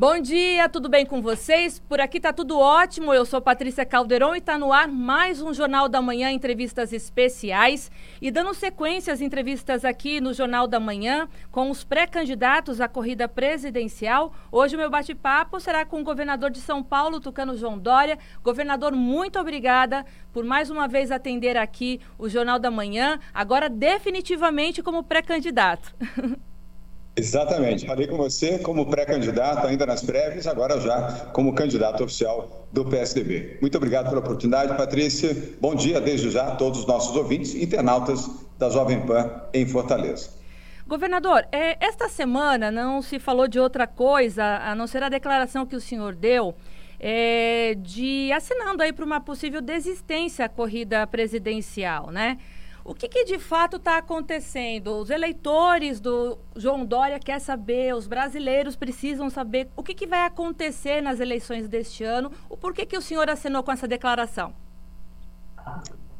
Bom dia, tudo bem com vocês? Por aqui tá tudo ótimo. Eu sou Patrícia Calderon e está no ar mais um Jornal da Manhã, entrevistas especiais. E dando sequência às entrevistas aqui no Jornal da Manhã com os pré-candidatos à corrida presidencial. Hoje o meu bate-papo será com o governador de São Paulo, Tucano João Dória. Governador, muito obrigada por mais uma vez atender aqui o Jornal da Manhã, agora definitivamente como pré-candidato. Exatamente. Falei com você como pré-candidato ainda nas prévias, agora já como candidato oficial do PSDB. Muito obrigado pela oportunidade, Patrícia. Bom dia desde já a todos os nossos ouvintes, internautas da Jovem Pan em Fortaleza. Governador, é, esta semana não se falou de outra coisa a não ser a declaração que o senhor deu é, de assinando aí para uma possível desistência à corrida presidencial, né? O que, que de fato está acontecendo? Os eleitores do João Dória querem saber, os brasileiros precisam saber o que, que vai acontecer nas eleições deste ano, o porquê que o senhor assinou com essa declaração?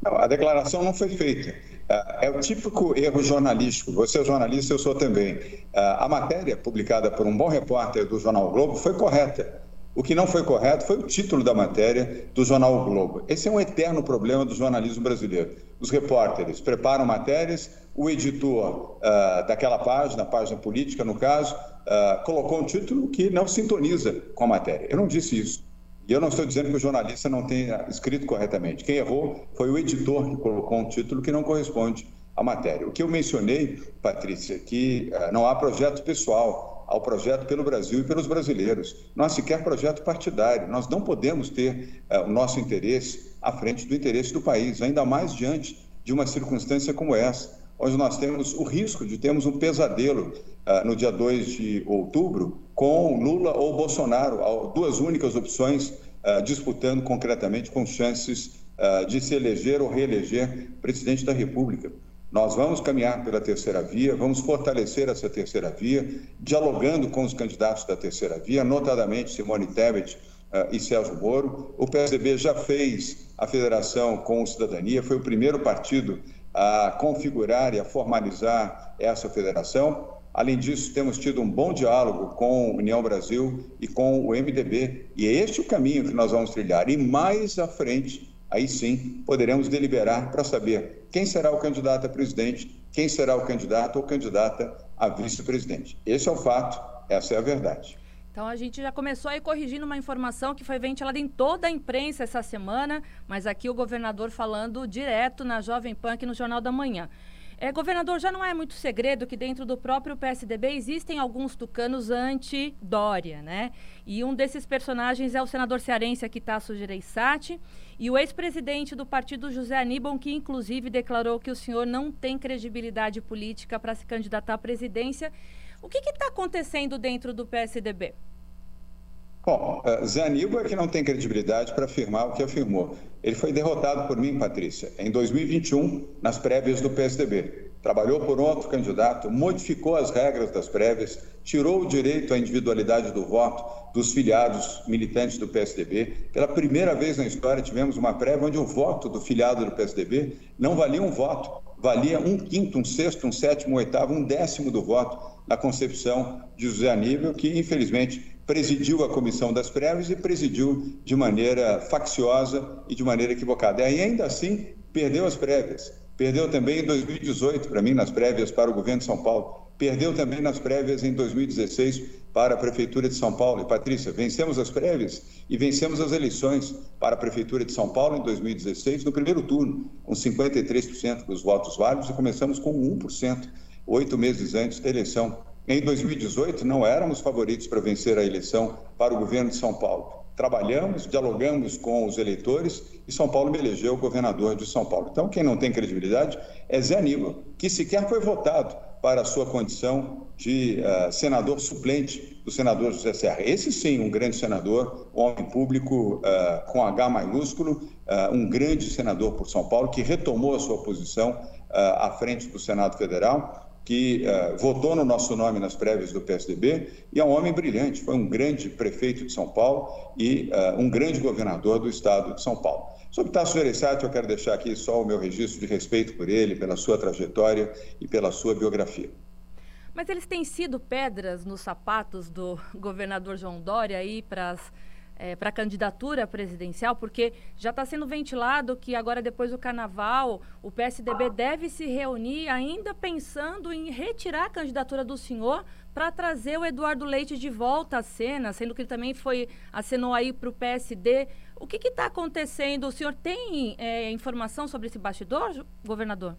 A declaração não foi feita. É, é o típico erro jornalístico. Você é jornalista, eu sou também. É, a matéria publicada por um bom repórter do Jornal Globo foi correta. O que não foi correto foi o título da matéria do jornal o Globo. Esse é um eterno problema do jornalismo brasileiro. Os repórteres preparam matérias, o editor uh, daquela página, página política no caso, uh, colocou um título que não sintoniza com a matéria. Eu não disse isso. E eu não estou dizendo que o jornalista não tenha escrito corretamente. Quem errou foi o editor que colocou um título que não corresponde à matéria. O que eu mencionei, Patrícia, é que uh, não há projeto pessoal ao projeto pelo Brasil e pelos brasileiros. Não há sequer projeto partidário. Nós não podemos ter uh, o nosso interesse à frente do interesse do país, ainda mais diante de uma circunstância como essa, onde nós temos o risco de termos um pesadelo uh, no dia 2 de outubro com Lula ou Bolsonaro, duas únicas opções uh, disputando concretamente com chances de se eleger ou reeleger presidente da República. Nós vamos caminhar pela terceira via, vamos fortalecer essa terceira via, dialogando com os candidatos da terceira via, notadamente Simone Tebet uh, e Celso Moro. O PSDB já fez a federação com o Cidadania, foi o primeiro partido a configurar e a formalizar essa federação. Além disso, temos tido um bom diálogo com a União Brasil e com o MDB, e é este o caminho que nós vamos trilhar. E mais à frente, aí sim poderemos deliberar para saber quem será o candidato a presidente, quem será o candidato ou candidata a vice-presidente. Esse é o fato, essa é a verdade. Então a gente já começou aí corrigindo uma informação que foi ventilada em toda a imprensa essa semana, mas aqui o governador falando direto na Jovem Pan aqui no Jornal da Manhã. É, governador, já não é muito segredo que dentro do próprio PSDB existem alguns tucanos anti-Dória, né? E um desses personagens é o senador cearense Aquitaço Gereissati e o ex-presidente do partido José Aníbal, que inclusive declarou que o senhor não tem credibilidade política para se candidatar à presidência. O que está acontecendo dentro do PSDB? Bom, Zé Aníbal é que não tem credibilidade para afirmar o que afirmou. Ele foi derrotado por mim, Patrícia, em 2021, nas prévias do PSDB. Trabalhou por outro candidato, modificou as regras das prévias, tirou o direito à individualidade do voto dos filiados militantes do PSDB. Pela primeira vez na história, tivemos uma prévia onde o voto do filiado do PSDB não valia um voto, valia um quinto, um sexto, um sétimo, um oitavo, um décimo do voto na concepção de José Aníbal, que infelizmente presidiu a comissão das prévias e presidiu de maneira facciosa e de maneira equivocada. E ainda assim perdeu as prévias. Perdeu também em 2018, para mim, nas prévias para o governo de São Paulo. Perdeu também nas prévias em 2016 para a Prefeitura de São Paulo. E, Patrícia, vencemos as prévias e vencemos as eleições para a Prefeitura de São Paulo em 2016, no primeiro turno, com 53% dos votos válidos, e começamos com 1%, oito meses antes da eleição em 2018, não éramos favoritos para vencer a eleição para o governo de São Paulo. Trabalhamos, dialogamos com os eleitores e São Paulo me elegeu governador de São Paulo. Então, quem não tem credibilidade é Zé Aníbal, que sequer foi votado para a sua condição de uh, senador suplente do senador José Serra. Esse sim, um grande senador, homem público uh, com H maiúsculo, uh, um grande senador por São Paulo, que retomou a sua posição à frente do Senado Federal que uh, votou no nosso nome nas prévias do PSDB e é um homem brilhante, foi um grande prefeito de São Paulo e uh, um grande governador do estado de São Paulo. Sobre Tasso Gereissati, eu quero deixar aqui só o meu registro de respeito por ele, pela sua trajetória e pela sua biografia. Mas eles têm sido pedras nos sapatos do governador João Dória aí para é, para a candidatura presidencial, porque já está sendo ventilado que agora, depois do carnaval, o PSDB deve se reunir ainda pensando em retirar a candidatura do senhor para trazer o Eduardo Leite de volta à cena, sendo que ele também foi acenou aí para o PSD. O que está acontecendo? O senhor tem é, informação sobre esse bastidor, governador?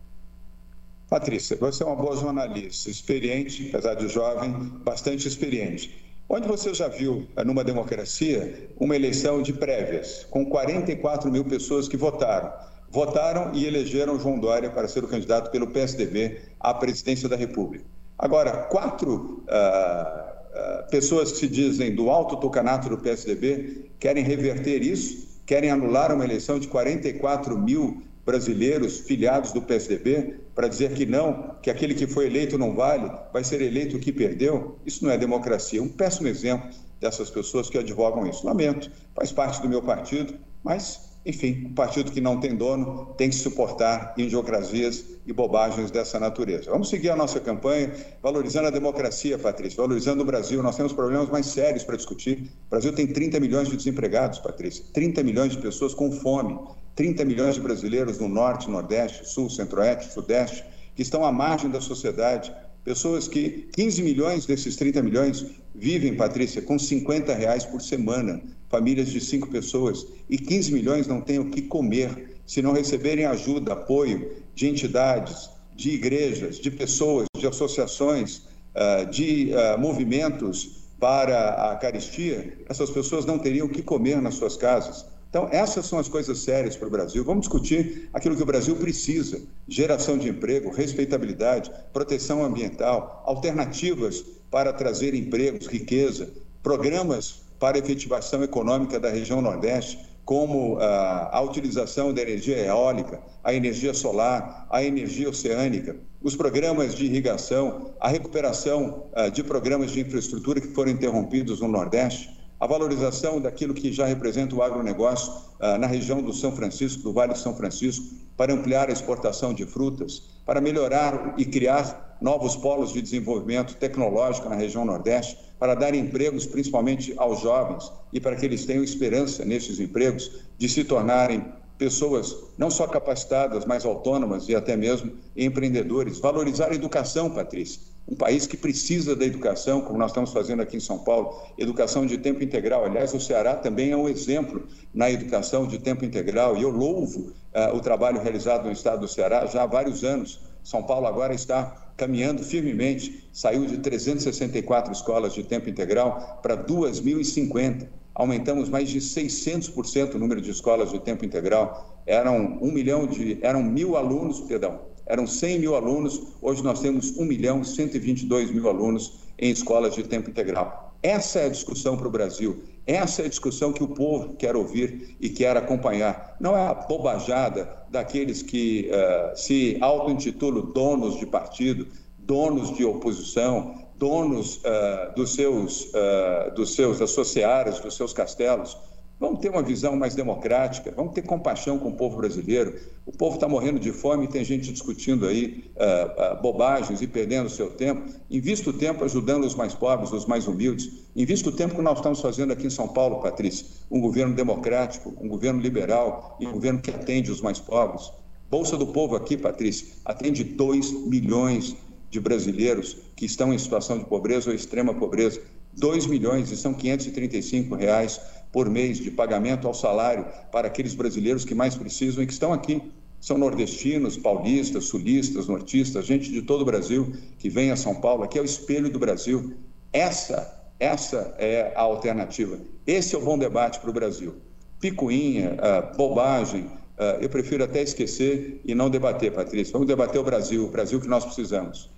Patrícia, você é uma boa jornalista, experiente, apesar de jovem, bastante experiente. Onde você já viu, eh, numa democracia, uma eleição de prévias, com 44 mil pessoas que votaram? Votaram e elegeram João Dória para ser o candidato pelo PSDB à presidência da República. Agora, quatro uh, uh, pessoas que se dizem do alto tocanato do PSDB querem reverter isso, querem anular uma eleição de 44 mil brasileiros filiados do PSDB para dizer que não, que aquele que foi eleito não vale, vai ser eleito o que perdeu. Isso não é democracia. Um péssimo exemplo dessas pessoas que advogam isso. Lamento, faz parte do meu partido, mas, enfim, um partido que não tem dono tem que suportar idiocrasias e bobagens dessa natureza. Vamos seguir a nossa campanha, valorizando a democracia, Patrícia, valorizando o Brasil. Nós temos problemas mais sérios para discutir. O Brasil tem 30 milhões de desempregados, Patrícia, 30 milhões de pessoas com fome. 30 milhões de brasileiros no norte, nordeste, sul, centro-oeste, sudeste, que estão à margem da sociedade. Pessoas que, 15 milhões desses 30 milhões, vivem, Patrícia, com 50 reais por semana. Famílias de cinco pessoas. E 15 milhões não têm o que comer se não receberem ajuda, apoio de entidades, de igrejas, de pessoas, de associações, ah, de ah, movimentos para a caristia. Essas pessoas não teriam o que comer nas suas casas. Então, essas são as coisas sérias para o Brasil. Vamos discutir aquilo que o Brasil precisa: geração de emprego, respeitabilidade, proteção ambiental, alternativas para trazer empregos, riqueza, programas para efetivação econômica da região Nordeste, como ah, a utilização da energia eólica, a energia solar, a energia oceânica, os programas de irrigação, a recuperação ah, de programas de infraestrutura que foram interrompidos no Nordeste a valorização daquilo que já representa o agronegócio ah, na região do São Francisco, do Vale do São Francisco, para ampliar a exportação de frutas, para melhorar e criar novos polos de desenvolvimento tecnológico na região Nordeste, para dar empregos principalmente aos jovens e para que eles tenham esperança nesses empregos de se tornarem pessoas não só capacitadas, mas autônomas e até mesmo empreendedores. Valorizar a educação, Patrícia um país que precisa da educação, como nós estamos fazendo aqui em São Paulo, educação de tempo integral. Aliás, o Ceará também é um exemplo na educação de tempo integral, e eu louvo uh, o trabalho realizado no estado do Ceará já há vários anos. São Paulo agora está caminhando firmemente, saiu de 364 escolas de tempo integral para 2.050. Aumentamos mais de 600% o número de escolas de tempo integral. Eram um milhão de, eram mil alunos, perdão, eram 100 mil alunos, hoje nós temos 1 milhão e 122 mil alunos em escolas de tempo integral. Essa é a discussão para o Brasil, essa é a discussão que o povo quer ouvir e quer acompanhar. Não é a bobajada daqueles que uh, se auto-intitulam donos de partido, donos de oposição, donos uh, dos, seus, uh, dos seus associados, dos seus castelos. Vamos ter uma visão mais democrática, vamos ter compaixão com o povo brasileiro. O povo está morrendo de fome e tem gente discutindo aí uh, uh, bobagens e perdendo o seu tempo. Invista o tempo ajudando os mais pobres, os mais humildes. Invista o tempo que nós estamos fazendo aqui em São Paulo, Patrícia. Um governo democrático, um governo liberal e um governo que atende os mais pobres. Bolsa do Povo aqui, Patrícia, atende 2 milhões de brasileiros que estão em situação de pobreza ou extrema pobreza. 2 milhões e são 535 reais por mês de pagamento ao salário para aqueles brasileiros que mais precisam e que estão aqui. São nordestinos, paulistas, sulistas, nortistas, gente de todo o Brasil que vem a São Paulo. Aqui é o espelho do Brasil. Essa, essa é a alternativa. Esse é o bom debate para o Brasil. Picuinha, uh, bobagem, uh, eu prefiro até esquecer e não debater, Patrícia. Vamos debater o Brasil, o Brasil que nós precisamos.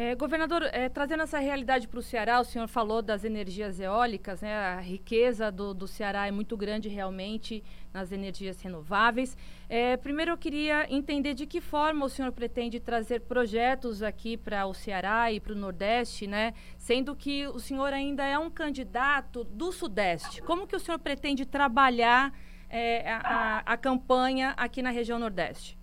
É, governador, é, trazendo essa realidade para o Ceará, o senhor falou das energias eólicas, né? A riqueza do, do Ceará é muito grande realmente nas energias renováveis. É, primeiro eu queria entender de que forma o senhor pretende trazer projetos aqui para o Ceará e para o Nordeste, né? Sendo que o senhor ainda é um candidato do Sudeste. Como que o senhor pretende trabalhar é, a, a, a campanha aqui na região Nordeste?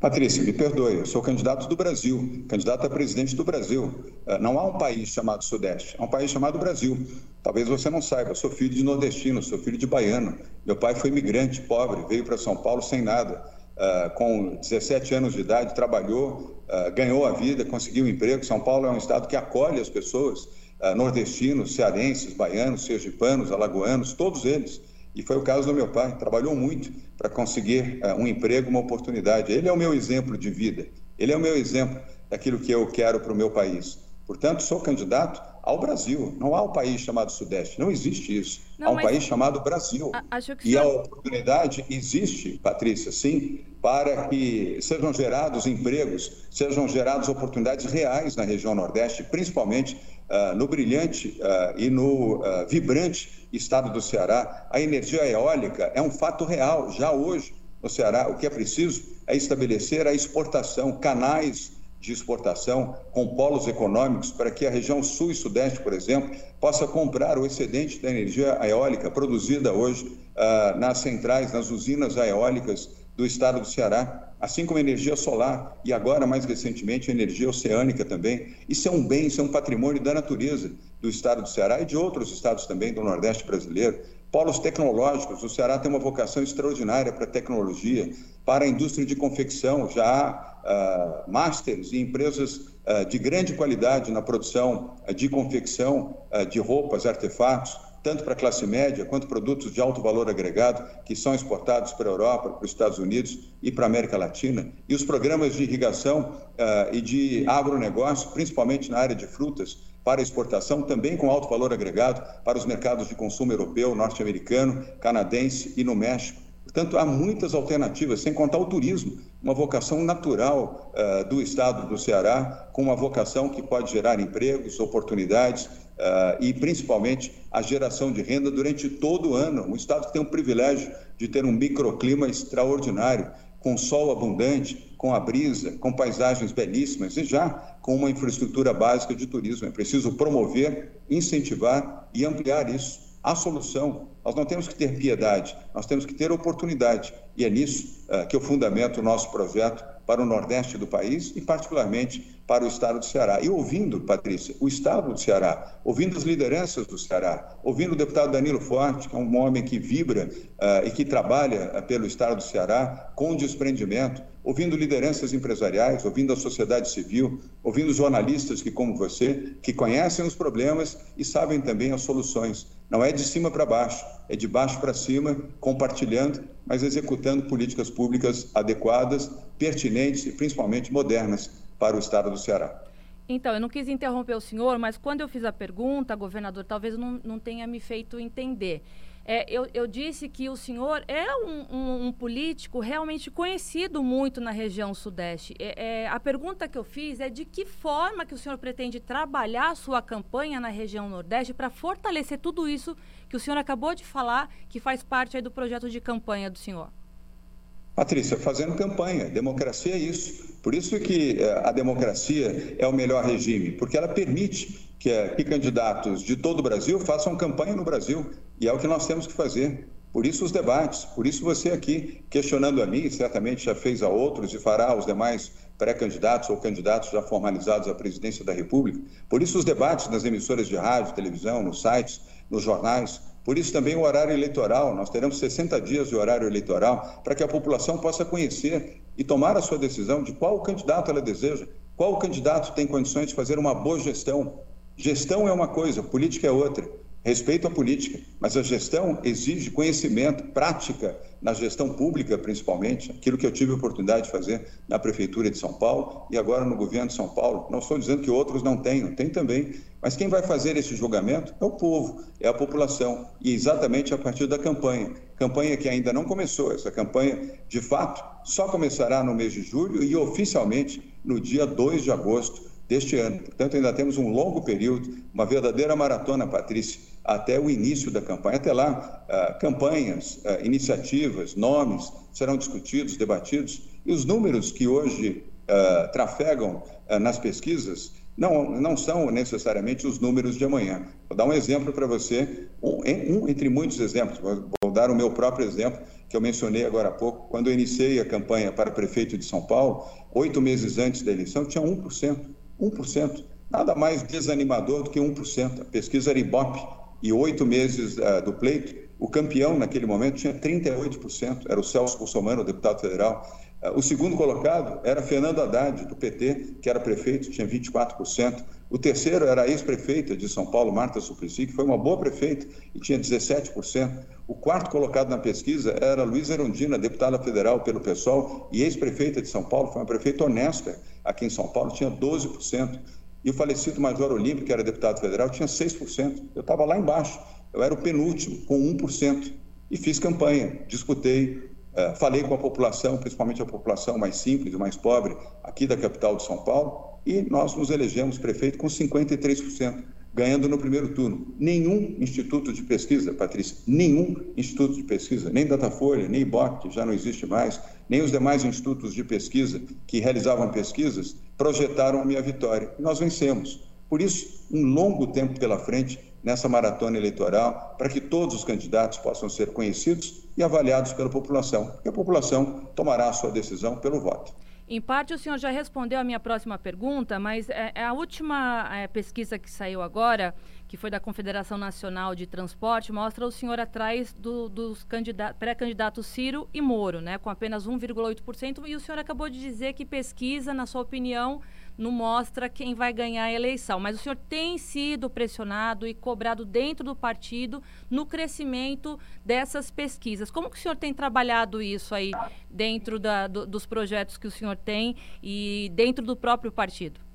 Patrícia, me perdoe, eu sou candidato do Brasil, candidato a presidente do Brasil. Eh, não há um país chamado Sudeste, há um país chamado Brasil. Talvez você não saiba, eu sou filho de nordestino, sou filho de baiano. Meu pai foi imigrante, pobre, veio para São Paulo sem nada. Uh, com 17 anos de idade, trabalhou, uh, ganhou a vida, conseguiu um emprego. São Paulo é um estado que acolhe as pessoas, nordestinos, cearenses, baianos, sergipanos, alagoanos, todos eles. E foi o caso do meu pai, trabalhou muito para conseguir uh, um emprego, uma oportunidade. Ele é o meu exemplo de vida, ele é o meu exemplo daquilo que eu quero para o meu país. Portanto, sou candidato ao Brasil. Não há um país chamado Sudeste, não existe isso. Não, há um país chamado Brasil. A, e a oportunidade existe, Patrícia, sim, para que sejam gerados empregos, sejam geradas oportunidades reais na região Nordeste, principalmente uh, no brilhante uh, e no uh, vibrante estado do Ceará. A energia eólica é um fato real, já hoje no Ceará. O que é preciso é estabelecer a exportação, canais de exportação com polos econômicos para que a região sul e sudeste, por exemplo, possa comprar o excedente da energia eólica produzida hoje nas centrais, nas usinas eólicas do estado do Ceará, assim como energia solar e agora, mais recentemente, energia oceânica também. Isso é um bem, isso é um patrimônio da natureza do estado do Ceará e de outros estados também do Nordeste brasileiro. Polos tecnológicos, o Ceará tem uma vocação extraordinária para tecnologia, para a indústria de confecção, já há uh, másteres e empresas uh, de grande qualidade na produção uh, de confecção de roupas, artefatos, tanto para a classe média quanto produtos de alto valor agregado que são exportados para a Europa, para os Estados Unidos e para a América Latina. E os programas de irrigação e de agronegócio, principalmente na área de frutas, para exportação, também com alto valor agregado para os mercados de consumo europeu, norte-americano, canadense e no México. Portanto, há muitas alternativas, sem contar o turismo, uma vocação natural uh, do estado do Ceará, com uma vocação que pode gerar empregos, oportunidades uh, e, principalmente, a geração de renda durante todo o ano. Um estado que tem o privilégio de ter um microclima extraordinário, com sol abundante, com a brisa, com paisagens belíssimas e já com uma infraestrutura básica de turismo. É preciso promover, incentivar e ampliar isso a solução. Nós não temos que ter piedade, nós temos que ter oportunidade. E é nisso uh, que eu fundamento o nosso projeto para o Nordeste do país e, particularmente, para o Estado do Ceará. E ouvindo, Patrícia, o Estado do Ceará, ouvindo as lideranças do Ceará, ouvindo o deputado Danilo Forte, que é um homem que vibra uh, e que trabalha uh, pelo Estado do Ceará com desprendimento, ouvindo lideranças empresariais, ouvindo a sociedade civil, ouvindo jornalistas que, como você, que conhecem os problemas e sabem também as soluções. Não é de cima para baixo, é de baixo para cima, compartilhando, mas executando políticas públicas adequadas, pertinentes e principalmente modernas para o estado do Ceará. Então, eu não quis interromper o senhor, mas quando eu fiz a pergunta, governador, talvez não, não tenha me feito entender. É, eu, eu, disse que o senhor é um, um, um, político realmente conhecido muito na região sudeste. É, é, a pergunta que eu fiz é de que forma que o senhor pretende trabalhar a sua campanha na região nordeste para fortalecer tudo isso que o senhor acabou de falar, que faz parte do projeto de campanha do senhor. Patrícia, fazendo campanha. Democracia é isso. Por isso que é, a democracia é o melhor regime, porque ela permite que, é, que candidatos de todo o Brasil façam campanha no Brasil. E é o que nós temos que fazer. Por isso os debates, por isso você aqui questionando a mim, certamente já fez a outros e fará aos demais pré-candidatos ou candidatos já formalizados à presidência da República. Por isso os debates nas emissoras de rádio, televisão, nos sites, nos jornais. Por isso também o horário eleitoral. Nós teremos 60 dias de horário eleitoral para que a população possa conhecer e tomar a sua decisão de qual candidato ela deseja, qual candidato tem condições de fazer uma boa gestão. Gestão é uma coisa, política é outra respeito à política, mas a gestão exige conhecimento, prática na gestão pública, principalmente, aquilo que eu tive a oportunidade de fazer na Prefeitura de São Paulo e agora no governo de São Paulo. Não estou dizendo que outros não tenham, tem também, mas quem vai fazer esse julgamento é o povo, é a população, e exatamente a partir da campanha. Campanha que ainda não começou, essa campanha, de fato, só começará no mês de julho e oficialmente no dia 2 de agosto deste ano. Portanto, ainda temos um longo período, uma verdadeira maratona, Patrícia, até o início da campanha. Até lá, uh, campanhas, uh, iniciativas, nomes serão discutidos, debatidos, e os números que hoje uh, trafegam nas pesquisas não, não são necessariamente os números de amanhã. Vou dar um exemplo para você, um, entre muitos exemplos, vou, vou dar o meu próprio exemplo, que eu mencionei agora há pouco. Quando eu iniciei a campanha para prefeito de São Paulo, oito meses antes da eleição, tinha 1%. 1%. Nada mais desanimador do que 1%. A pesquisa era Ibope. E oito meses uh, do pleito, o campeão naquele momento tinha 38%. Era o Celso Bolsonaro, deputado federal. Uh, o segundo colocado era Fernando Haddad, do PT, que era prefeito, tinha 24%. O terceiro era a ex-prefeita de São Paulo, Marta Suplicy, que foi uma boa prefeita e tinha 17%. O quarto colocado na pesquisa era Luiz Erundina, deputada federal pelo PSOL e ex-prefeita de São Paulo, foi uma prefeita honesta aqui em São Paulo, tinha 12%. E o falecido Major Olímpio, que era deputado federal, tinha 6%. Eu estava lá embaixo, eu era o penúltimo, com 1%. E fiz campanha, disputei, uh, falei com a população, principalmente a população mais simples, mais pobre, aqui da capital de São Paulo, e nós nos elegemos prefeito com 53%, ganhando no primeiro turno. Nenhum instituto de pesquisa, Patrícia, nenhum instituto de pesquisa, nem Datafolha, nem IBOC, que já não existe mais, nem os demais institutos de pesquisa que realizavam pesquisas, projetaram a minha vitória. E nós vencemos. Por isso, um longo tempo pela frente nessa maratona eleitoral, para que todos os candidatos possam ser conhecidos e avaliados pela população, e a população tomará a sua decisão pelo voto. Em parte, o senhor já respondeu a minha próxima pergunta, mas é, a última é, pesquisa que saiu agora, que foi da Confederação Nacional de Transporte, mostra o senhor atrás do, dos pré-candidatos Ciro e Moro, né, com apenas 1,8%. E o senhor acabou de dizer que pesquisa, na sua opinião, não mostra quem vai ganhar a eleição. Mas o senhor tem sido pressionado e cobrado dentro do partido no crescimento dessas pesquisas. Como que o senhor tem trabalhado isso aí dentro da, do, dos projetos que o senhor tem e dentro do próprio partido?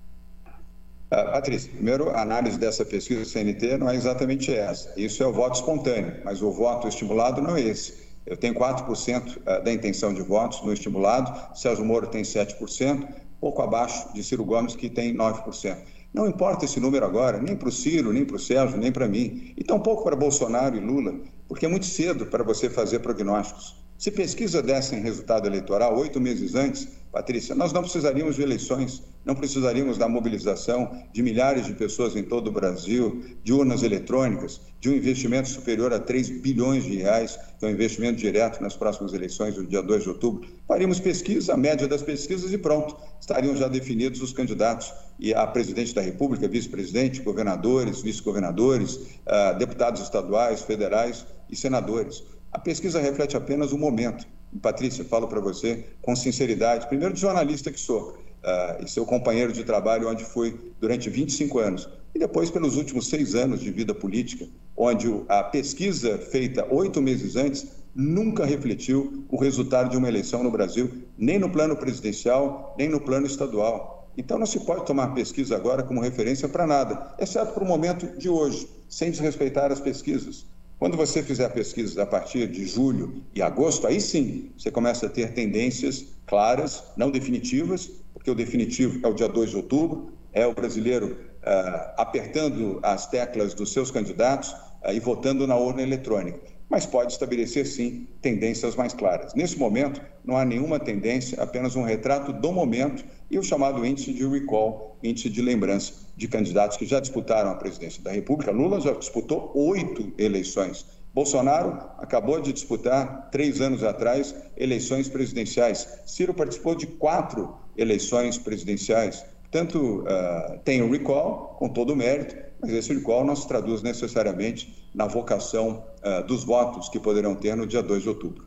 Uh, Patrícia, primeiro, a análise dessa pesquisa CNT não é exatamente essa. Isso é o voto espontâneo, mas o voto estimulado não é esse. Eu tenho 4% ah, da intenção de votos no estimulado, Sérgio Moro tem 7%, pouco abaixo de Ciro Gomes, que tem 9%. Não importa esse número agora, nem para o Ciro, nem para o Sérgio, nem para mim, e tampouco para Bolsonaro e Lula, porque é muito cedo para você fazer prognósticos. Se pesquisa dessem resultado eleitoral oito meses antes, Patrícia, nós não precisaríamos de eleições, não precisaríamos da mobilização de milhares de pessoas em todo o Brasil, de urnas eletrônicas, de um investimento superior a 3 bilhões de reais, que é um investimento direto nas próximas eleições do dia 2 de outubro. Faríamos pesquisa, a média das pesquisas e pronto, estariam já definidos os candidatos e a presidente da República, vice-presidente, governadores, vice-governadores, uh, deputados estaduais, federais e senadores. A pesquisa reflete apenas o momento Patrícia, falo para você com sinceridade, primeiro de jornalista que sou, uh, e seu companheiro de trabalho onde fui durante 25 anos, e depois pelos últimos seis anos de vida política, onde a pesquisa feita oito meses antes nunca refletiu o resultado de uma eleição no Brasil, nem no plano presidencial, nem no plano estadual. Então não se pode tomar pesquisa agora como referência para nada, exceto para o momento de hoje, sem desrespeitar as pesquisas. Quando você fizer pesquisas a partir de julho e agosto, aí sim você começa a ter tendências claras, não definitivas, porque o definitivo é o dia 2 de outubro, é o brasileiro uh, apertando as teclas dos seus candidatos uh, e votando na urna eletrônica. Mas pode estabelecer, sim, tendências mais claras. Nesse momento, não há nenhuma tendência, apenas um retrato do momento e o chamado índice de recall, índice de lembrança de candidatos que já disputaram a presidência da República. Lula já disputou oito eleições. Bolsonaro acabou de disputar, três anos atrás, eleições presidenciais. Ciro participou de quatro eleições presidenciais. Portanto, uh, tem o recall, com todo o mérito, mas esse recall não se traduz necessariamente na vocação uh, dos votos que poderão ter no dia 2 de outubro.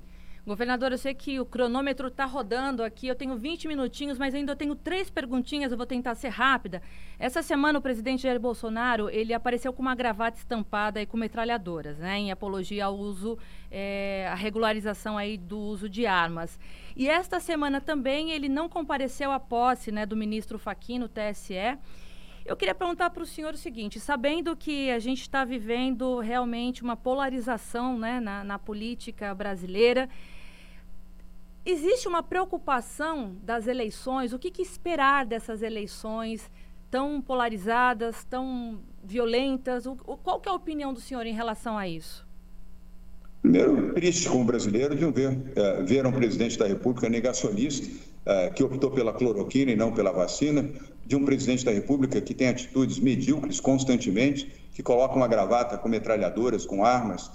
Governador, eu sei que o cronômetro está rodando aqui, eu tenho 20 minutinhos, mas ainda tenho três perguntinhas, eu vou tentar ser rápida. Essa semana o presidente Jair Bolsonaro, ele apareceu com uma gravata estampada e com metralhadoras, né, em apologia ao uso, é, a regularização aí do uso de armas. E esta semana também ele não compareceu à posse, né, do ministro Fachin no TSE, eu queria perguntar para o senhor o seguinte: sabendo que a gente está vivendo realmente uma polarização né, na, na política brasileira, existe uma preocupação das eleições? O que, que, esperar dessas eleições tão polarizadas, tão violentas? O, o, qual que é a opinião do senhor em relação a isso? Primeiro, triste como brasileiro de ver, é, ver um presidente da República negacionista, é, que optou pela cloroquina e não pela vacina, de um presidente da República que tem atitudes medíocres constantemente, que coloca uma gravata com metralhadoras, com armas,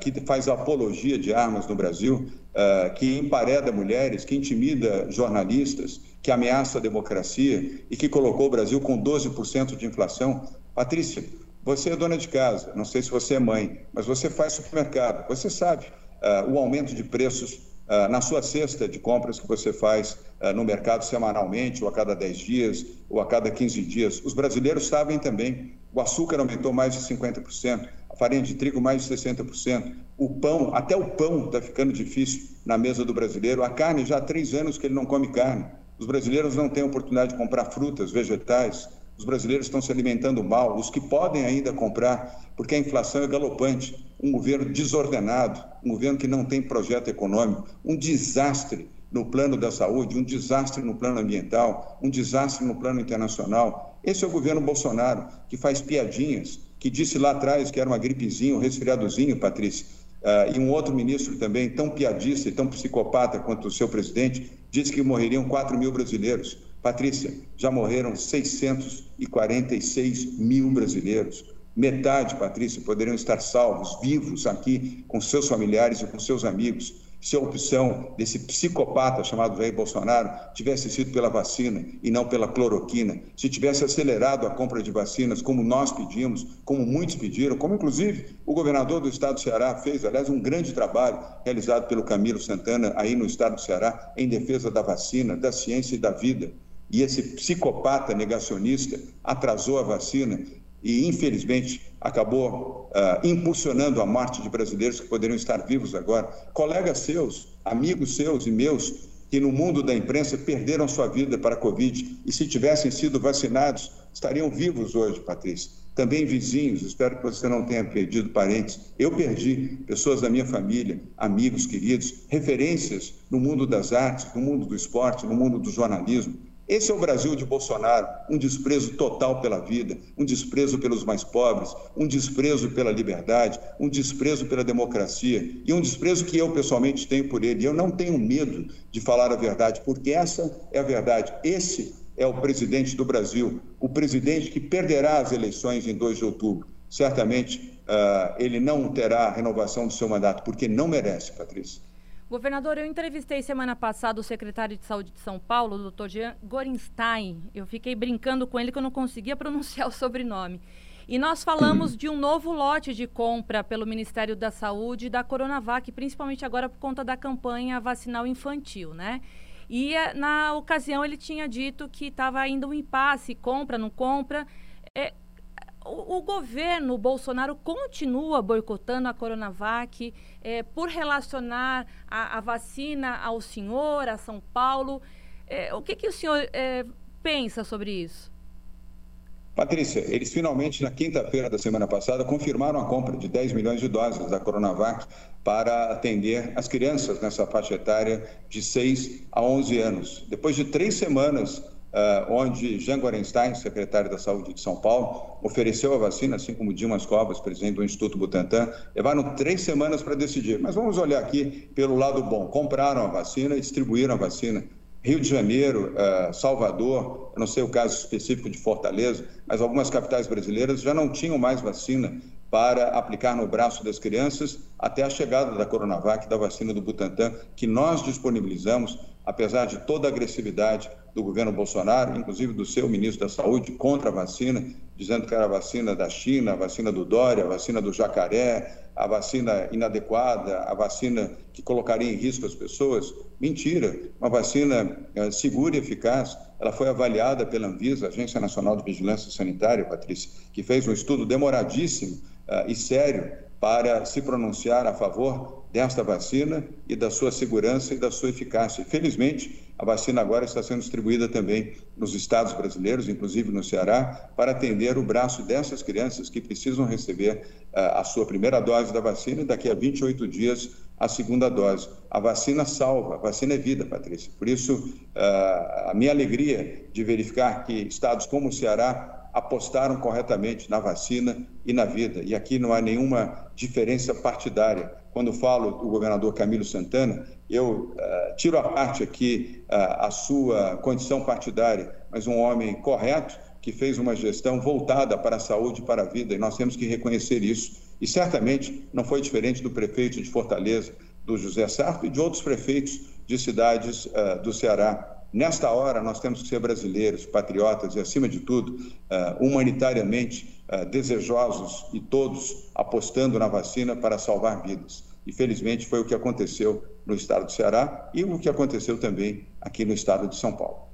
que faz apologia de armas no Brasil, uh, que empareda mulheres, que intimida jornalistas, que ameaça a democracia e que colocou o Brasil com 12% de inflação. Patrícia, você é dona de casa, não sei se você é mãe, mas você faz supermercado, você sabe uh, o aumento de preços na sua cesta de compras que você faz no mercado semanalmente, ou a cada 10 dias, ou a cada 15 dias. Os brasileiros sabem também. O açúcar aumentou mais de 50%, a farinha de trigo mais de 60%, o pão, até o pão está ficando difícil na mesa do brasileiro. A carne, já há três anos que ele não come carne. Os brasileiros não têm oportunidade de comprar frutas, vegetais. Os brasileiros estão se alimentando mal. Os que podem ainda comprar, porque a inflação é galopante um governo desordenado, um governo que não tem projeto econômico, um desastre no plano da saúde, um desastre no plano ambiental, um desastre no plano internacional. Esse é o governo Bolsonaro, que faz piadinhas, que disse lá atrás que era uma gripezinha, um resfriadozinho, Patrícia. Uh, e um outro ministro também, tão piadista e tão psicopata quanto o seu presidente, disse que morreriam 4 mil brasileiros. Patrícia, já morreram 646 mil brasileiros. Metade, Patrícia, poderiam estar salvos, vivos aqui com seus familiares e com seus amigos, se a opção desse psicopata chamado Jair Bolsonaro tivesse sido pela vacina e não pela cloroquina, se tivesse acelerado a compra de vacinas, como nós pedimos, como muitos pediram, como inclusive o governador do estado do Ceará fez, aliás, um grande trabalho realizado pelo Camilo Santana aí no estado do Ceará em defesa da vacina, da ciência e da vida. E esse psicopata negacionista atrasou a vacina e, infelizmente, acabou uh, impulsionando a morte de brasileiros que poderiam estar vivos agora. Colegas seus, amigos seus e meus, que no mundo da imprensa perderam sua vida para a Covid e, se tivessem sido vacinados, estariam vivos hoje, Patrícia. Também vizinhos, espero que você não tenha perdido parentes. Eu perdi pessoas da minha família, amigos queridos, referências no mundo das artes, no mundo do esporte, no mundo do jornalismo. Esse é o Brasil de Bolsonaro, um desprezo total pela vida, um desprezo pelos mais pobres, um desprezo pela liberdade, um desprezo pela democracia e um desprezo que eu pessoalmente tenho por ele. Eu não tenho medo de falar a verdade, porque essa é a verdade. Esse é o presidente do Brasil, o presidente que perderá as eleições em 2 de outubro. Certamente uh, ele não terá renovação do seu mandato, porque não merece, Patrícia. Governador, eu entrevistei semana passada o secretário de Saúde de São Paulo, o doutor Jean Gorenstein. Eu fiquei brincando com ele que eu não conseguia pronunciar o sobrenome. E nós falamos de um novo lote de compra pelo Ministério da Saúde da Coronavac, principalmente agora por conta da campanha vacinal infantil, né? E eh, na ocasião ele tinha dito que estava ainda um impasse, compra, não compra. É, o, governo Bolsonaro continua boicotando a Coronavac é, por relacionar a, a, vacina ao senhor, a São Paulo. É, o que, que o senhor é, pensa sobre isso? Patrícia, eles finalmente, na quinta-feira da semana passada, confirmaram a compra de 10 milhões de doses da Coronavac para atender as crianças nessa faixa etária de 6 a 11 anos. Depois de três semanas onde Jean Gorenstein, secretário da Saúde de São Paulo, ofereceu a vacina, assim como Dimas Covas, presidente do Instituto Butantan. Levaram três semanas para decidir. Mas vamos olhar aqui pelo lado bom. Compraram a vacina distribuíram a vacina. Rio de Janeiro, uh, Salvador, não sei o caso específico de Fortaleza, mas algumas capitais brasileiras já não tinham mais vacina para aplicar no braço das crianças até a chegada da Coronavac, da vacina do Butantan, que nós disponibilizamos, apesar de toda a agressividade do governo Bolsonaro, inclusive do seu ministro da Saúde, contra a vacina, dizendo que era a vacina da China, a vacina do Dória, a vacina do jacaré, a vacina inadequada, a vacina que colocaria em risco as pessoas. Mentira, uma vacina é, segura e eficaz. Ela foi avaliada pela Anvisa, Agência Nacional de Vigilância Sanitária, Patrícia, que fez um estudo demoradíssimo uh, e sério para se pronunciar a favor desta vacina e da sua segurança e da sua eficácia. Felizmente, a vacina agora está sendo distribuída também nos estados brasileiros, inclusive no Ceará, para atender o braço dessas crianças que precisam receber uh, a sua primeira dose da vacina e daqui a 28 dias a segunda dose. A vacina salva, a vacina é vida, Patrícia. Por isso, uh, a minha alegria de verificar que estados como o Ceará apostaram corretamente na vacina e na vida. E aqui não há nenhuma diferença partidária. Quando falo do governador Camilo Santana, eu uh, tiro a parte aqui uh, a sua condição partidária, mas um homem correto que fez uma gestão voltada para a saúde e para a vida, e nós temos que reconhecer isso. E certamente não foi diferente do prefeito de Fortaleza, do José Sarto e de outros prefeitos de cidades uh, do Ceará. Nesta hora, nós temos que ser brasileiros, patriotas e, acima de tudo, uh, humanitariamente uh, desejosos e todos apostando na vacina para salvar vidas. E, felizmente, foi o que aconteceu no estado do Ceará e o que aconteceu também aqui no estado de São Paulo.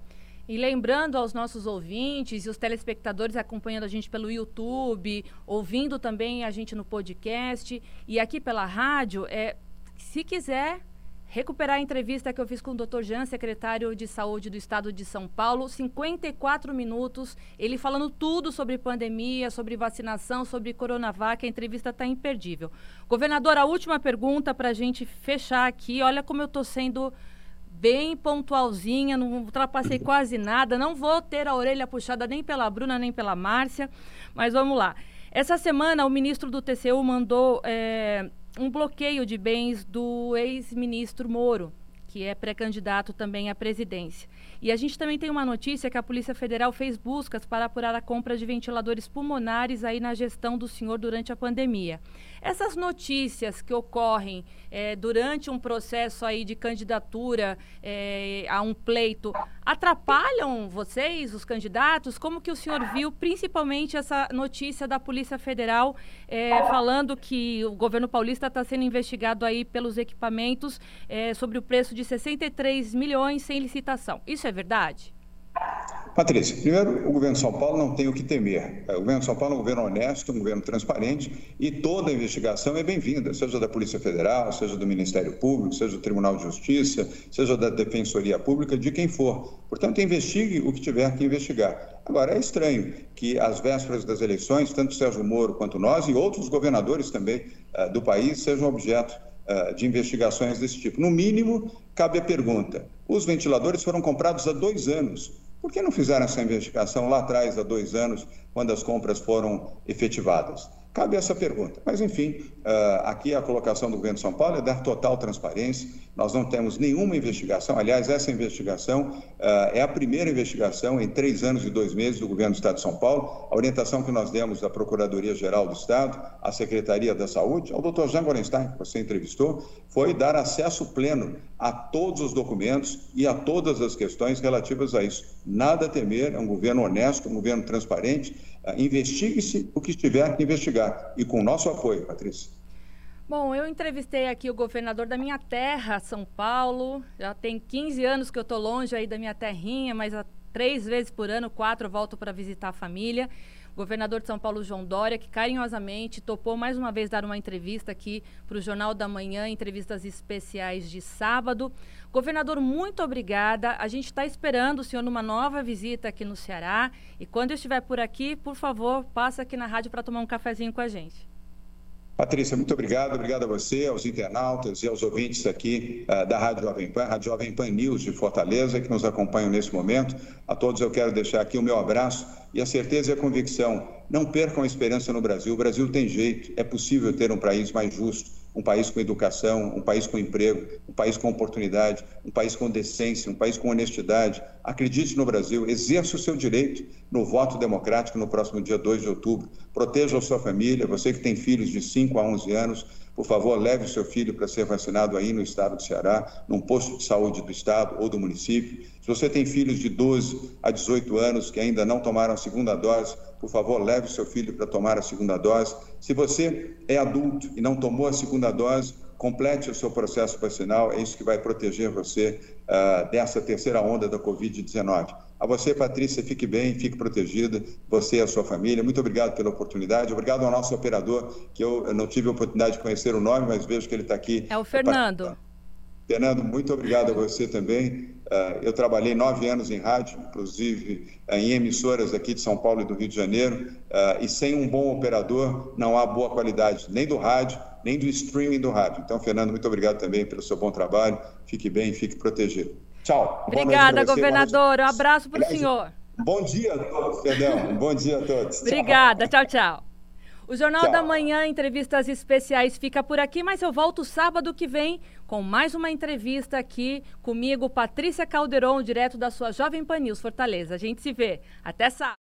E lembrando aos nossos ouvintes e os telespectadores acompanhando a gente pelo YouTube, ouvindo também a gente no podcast e aqui pela rádio, é, se quiser recuperar a entrevista que eu fiz com o Dr. Jean, secretário de Saúde do Estado de São Paulo, 54 minutos, ele falando tudo sobre pandemia, sobre vacinação, sobre Coronavac, a entrevista está imperdível. Governador, a última pergunta para a gente fechar aqui, olha como eu estou sendo bem pontualzinha, não ultrapassei quase nada, não vou ter a orelha puxada nem pela Bruna nem pela Márcia, mas vamos lá. Essa semana o ministro do TCU mandou é, um bloqueio de bens do ex-ministro Moro, que é pré-candidato também à presidência. E a gente também tem uma notícia que a Polícia Federal fez buscas para apurar a compra de ventiladores pulmonares aí na gestão do senhor durante a pandemia. Essas notícias que ocorrem é, durante um processo aí de candidatura é, a um pleito atrapalham vocês, os candidatos? Como que o senhor viu, principalmente essa notícia da Polícia Federal é, falando que o governo paulista está sendo investigado aí pelos equipamentos sobre o preço de 63 milhões sem licitação. Isso é verdade? Patrícia, primeiro, o governo de São Paulo não tem o que temer. O governo de São Paulo é um governo honesto, um governo transparente e toda investigação é bem-vinda, seja da Polícia Federal, seja do Ministério Público, seja do Tribunal de Justiça, seja da Defensoria Pública, de quem for. Portanto, investigue o que tiver que investigar. Agora, é estranho que às vésperas das eleições, tanto Sérgio Moro quanto nós e outros governadores também uh, do país sejam objeto de investigações desse tipo. No mínimo, cabe a pergunta: os ventiladores foram comprados há dois anos por que não fizeram essa investigação lá atrás, há dois anos, quando as compras foram efetivadas? Cabe essa pergunta. Mas, enfim, ah, aqui a colocação do governo de São Paulo é dar total transparência. Nós não temos nenhuma investigação. Aliás, essa investigação ah, é a primeira investigação em três anos e dois meses do governo do Estado de São Paulo. A orientação que nós demos da Procuradoria-Geral do Estado, à Secretaria da Saúde, ao doutor Jean Gorenstein, que você entrevistou, foi dar acesso pleno a todos os documentos e a todas as questões relativas a isso. Nada a temer, é um governo honesto, um governo transparente investigue-se o que tiver que investigar. E com nosso apoio, Patrícia. Bom, eu entrevistei aqui o governador da minha terra, São Paulo. Já tem 15 anos que eu estou longe aí da minha terrinha, mas três vezes por ano, quatro, volto para visitar a família governador de São Paulo, João Dória, que carinhosamente topou mais uma vez dar uma entrevista aqui para o Jornal da Manhã, entrevistas especiais de sábado. Governador, muito obrigada. A gente está esperando o senhor numa nova visita aqui no Ceará. E quando eu estiver por aqui, por favor, passa aqui na rádio para tomar um cafezinho com a gente. Patrícia, muito obrigado. Obrigado a você, aos internautas e aos ouvintes aqui uh, da Rádio Jovem Pan, Rádio Jovem Pan News de Fortaleza, que nos acompanham nesse momento. A todos eu quero deixar aqui o meu abraço e a certeza e a convicção. Não percam a esperança no Brasil. O Brasil tem jeito. É possível ter um país mais justo, um país com educação, um país com emprego, um país com oportunidade, um país com decência, um país com honestidade. Acredite no Brasil, exerça o seu direito no voto democrático no próximo dia 2 de outubro. Proteja a sua família, você que tem filhos de 5 a 11 anos, por favor, leve o seu filho para ser vacinado aí no estado do Ceará, num posto de saúde do estado ou do município. Se você tem filhos de 12 a 18 anos que ainda não tomaram a segunda dose, por favor, leve o seu filho para tomar a segunda dose. Se você é adulto e não tomou a segunda dose, complete o seu processo vacinal, é isso que vai proteger você uh, dessa terceira onda da Covid-19. A você, Patrícia, fique bem, fique protegida, você e a sua família. Muito obrigado pela oportunidade. Obrigado ao nosso operador, que eu, não tive a oportunidade de conhecer o nome, mas vejo que ele está aqui. É o Fernando. Fernando, muito obrigado a você também. Uh, eu trabalhei nove anos em rádio, inclusive uh, em emissoras aqui de São Paulo e do Rio de Janeiro, e sem um bom operador não há boa qualidade, nem do rádio, nem do streaming do rádio. Então, Fernando, muito obrigado também pelo seu bom trabalho. Fique bem, fique protegido. Tchau. Obrigada, governador. Um abraço para o senhor. Bom dia a todos, perdão. bom dia a todos. Obrigada. Tchau, tchau. O Jornal tchau. da Manhã, entrevistas especiais, fica por aqui, mas eu volto sábado que vem com mais uma entrevista aqui comigo, Patrícia Calderon, direto da sua Jovem Pan News Fortaleza. A gente se vê. Até sábado.